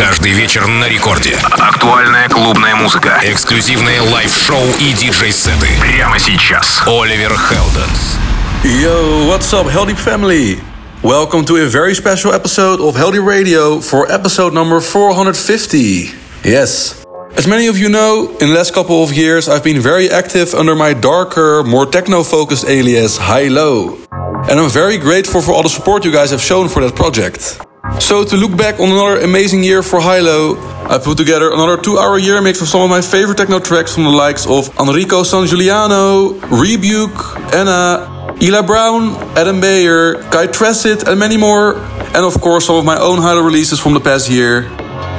Каждый вечер на рекорде. Актуальная клубная музыка. Эксклюзивные лайв-шоу и диджей-сеты. Прямо сейчас. Оливер Хелденс. Yo, what's up, Heldeep Family? Welcome to a very special episode of Heldeep Radio for episode number 450. Yes. As many of you know, in the last couple of years I've been very active under my darker, more techno focused alias HI-LO. And I'm very grateful for all the support you guys have shown for that project. So, to look back on another amazing year for HI-LO, I put together another two hour year mix of some of my favorite techno tracks from the likes of Enrico Sangiuliano, Rebuke, Anna, Eli Brown, Adam Beyer, Kai Tracid, and many more. And of course, some of my own HI-LO releases from the past year.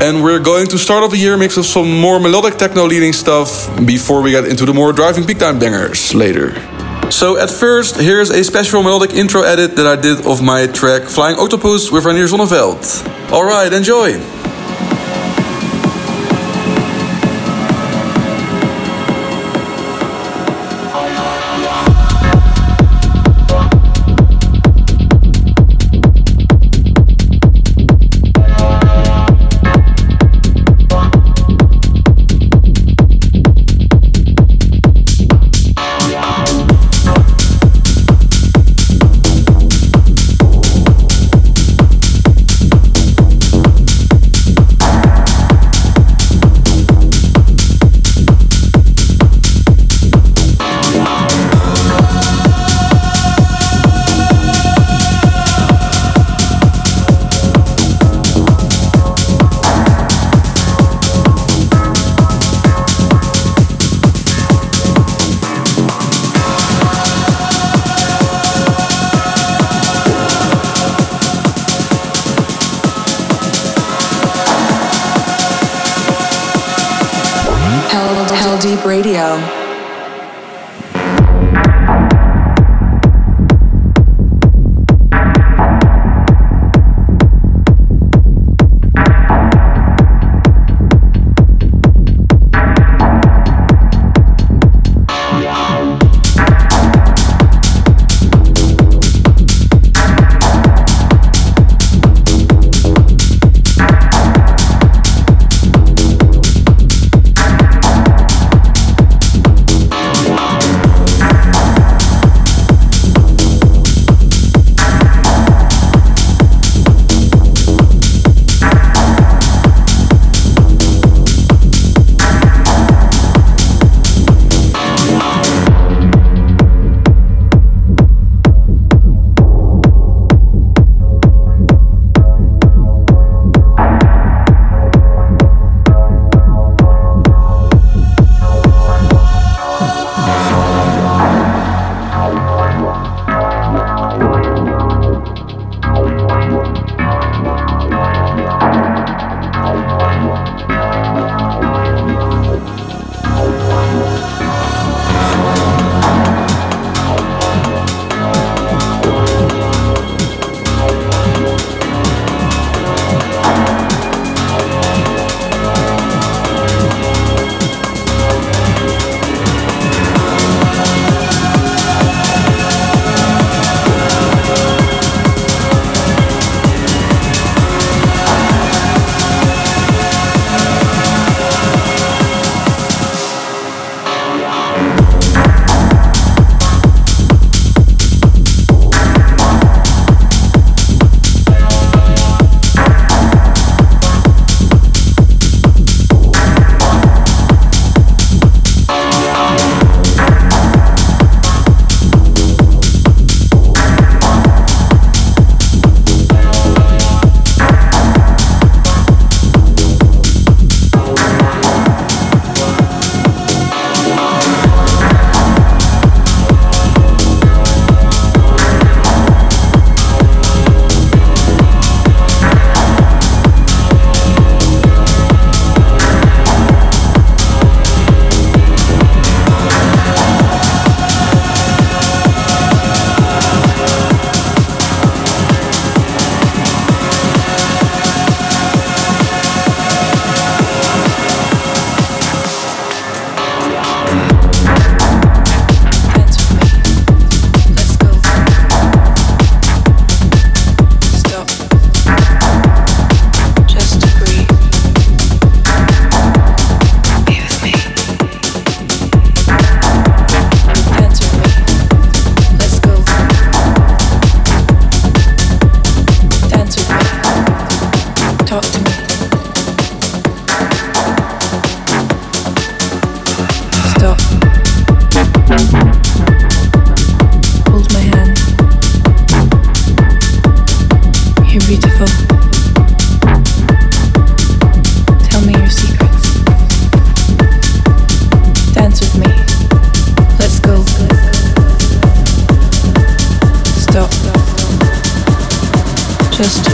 And we're going to start off the year mix of some more melodic techno leading stuff before we get into the more driving peak time bangers later. So at first, here's a special melodic intro edit that I did of my track Flying Octopus with Reinier Zonneveld. Alright, enjoy! Radio.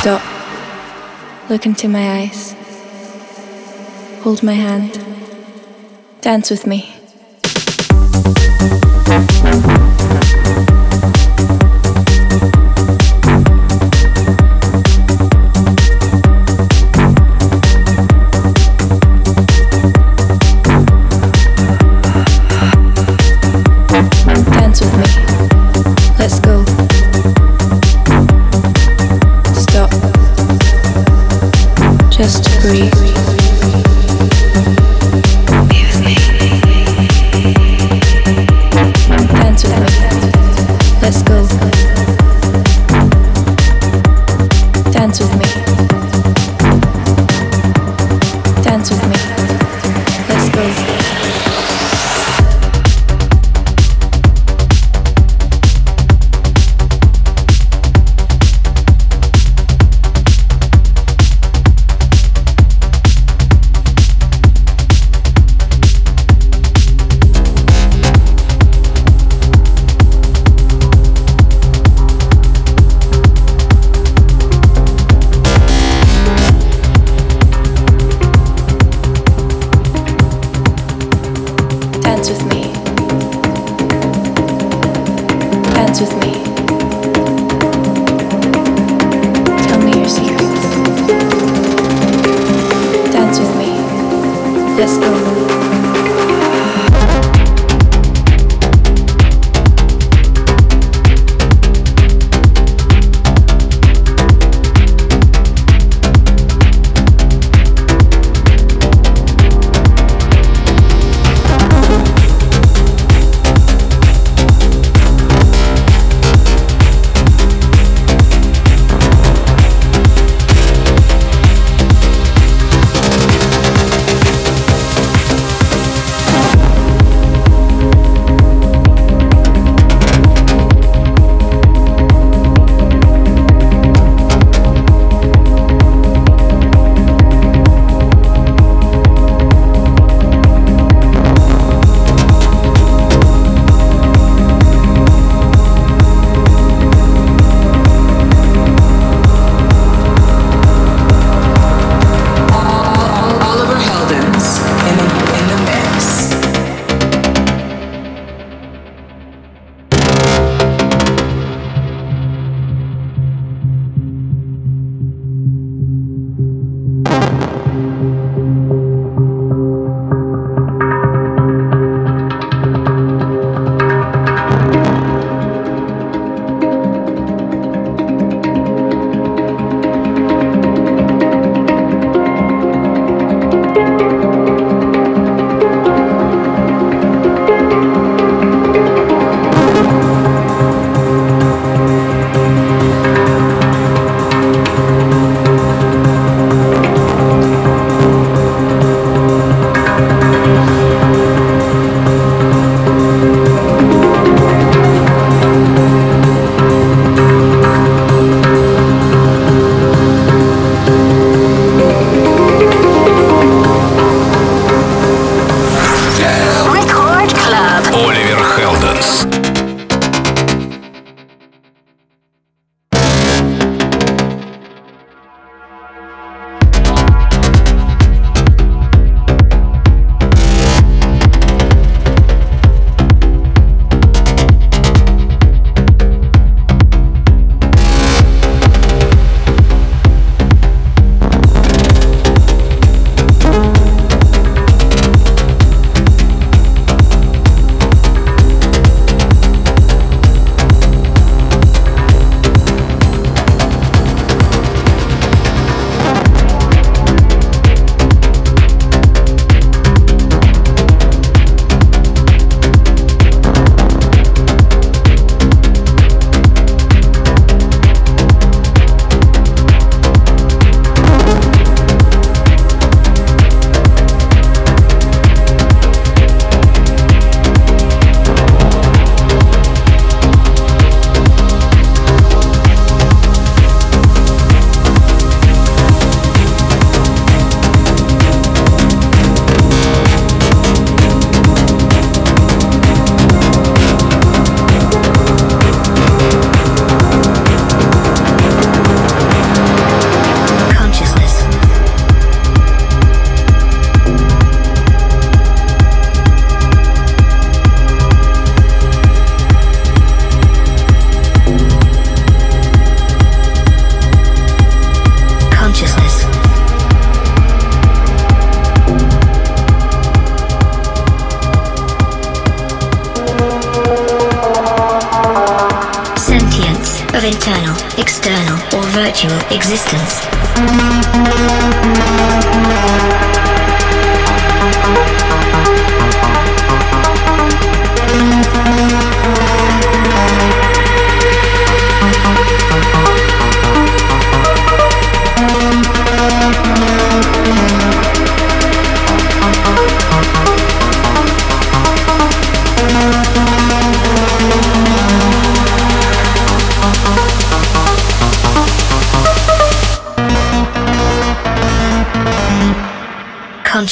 Stop. Look into my eyes. Hold my hand. Dance with me. just to breathe.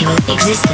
Or virtual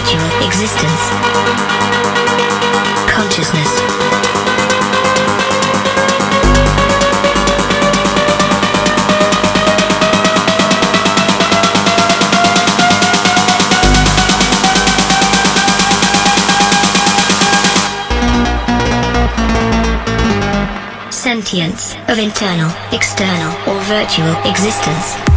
virtual existence. Consciousness. Sentience of internal, external, or virtual existence.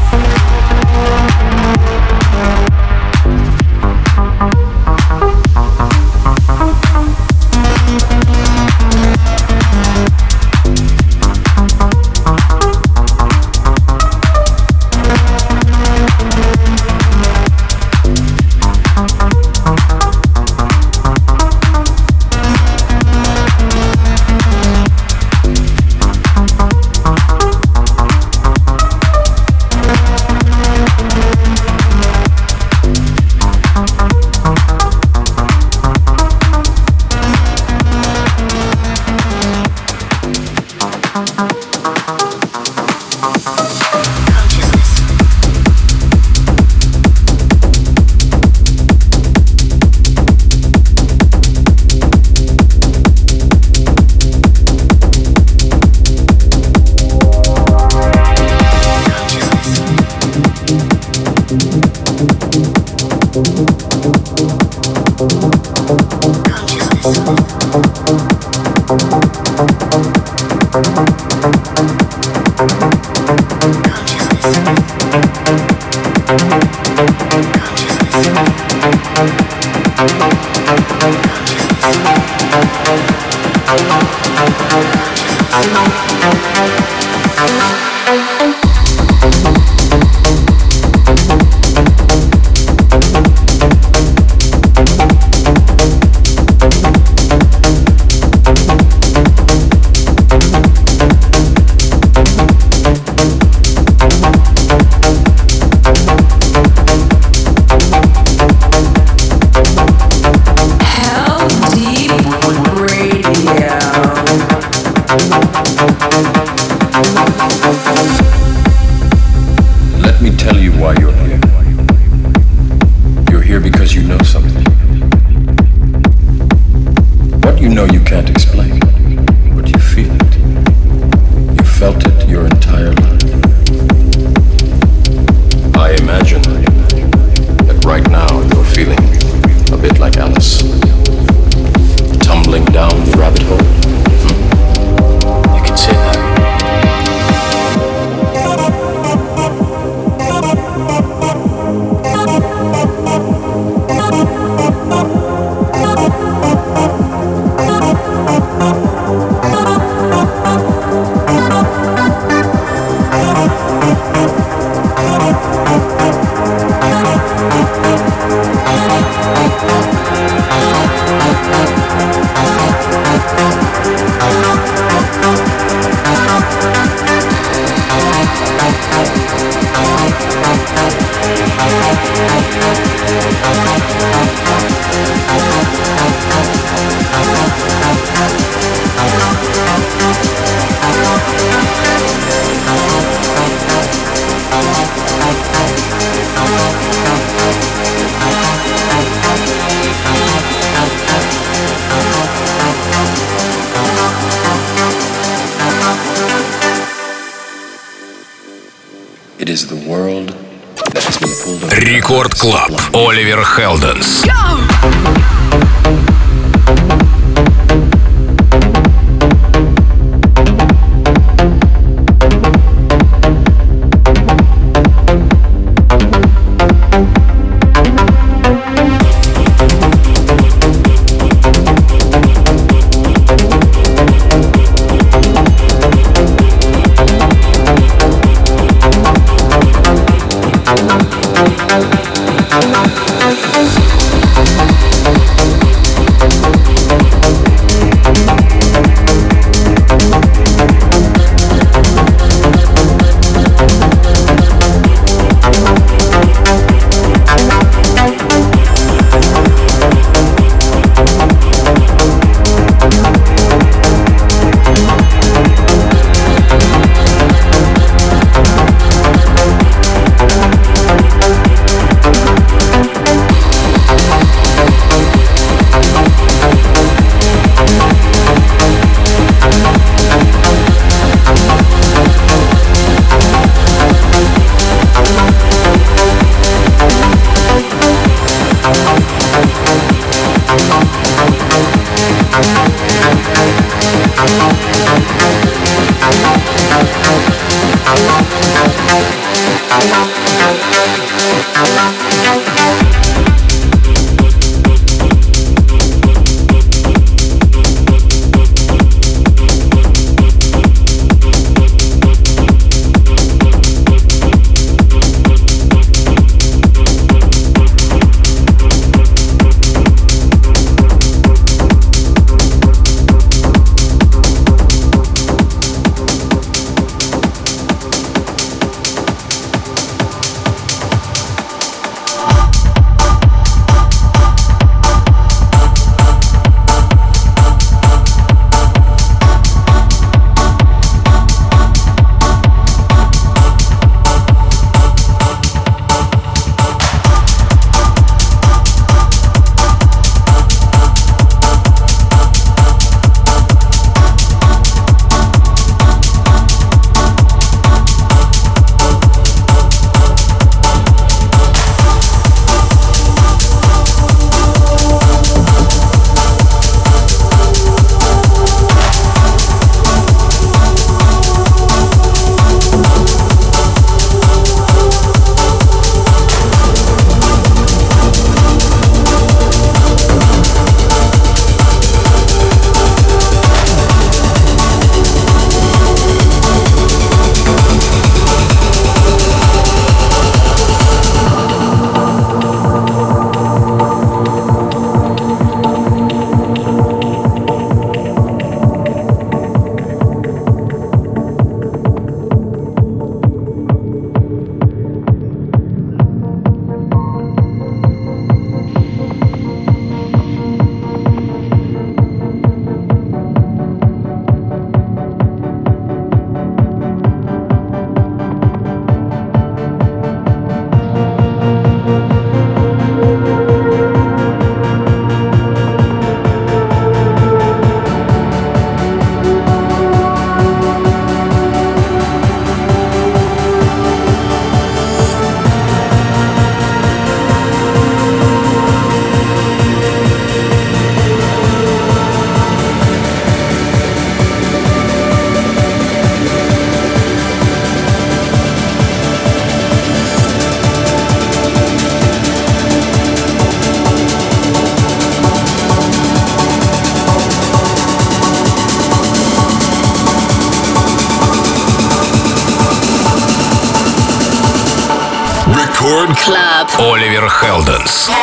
Consciousness. Рекорд Клаб. Оливер Хелденс. Thank Wildens.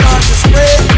start to spread.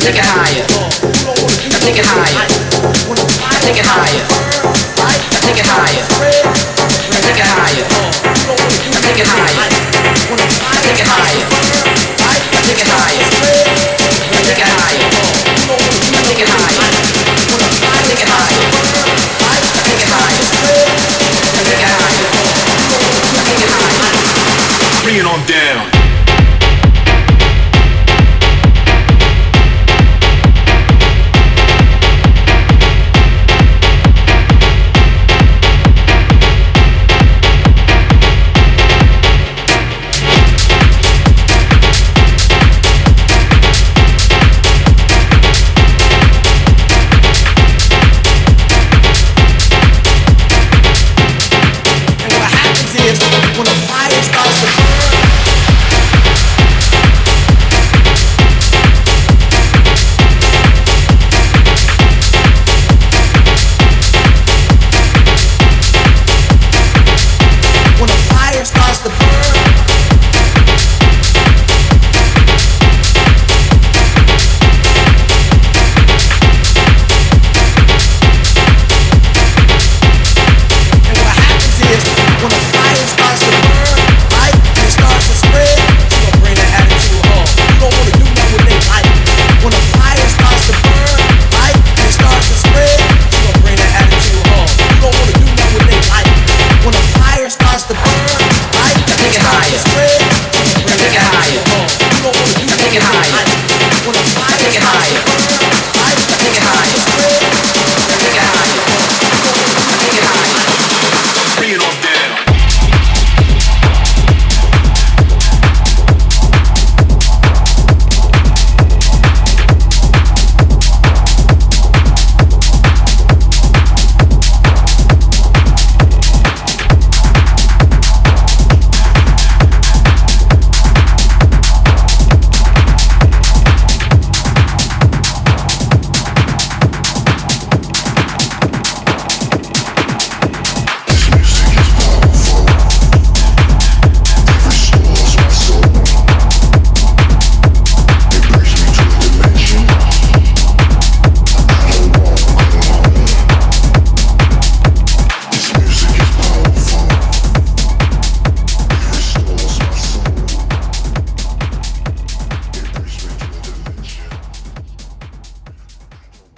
Take it higher. Take it higher. Take it higher. is possible.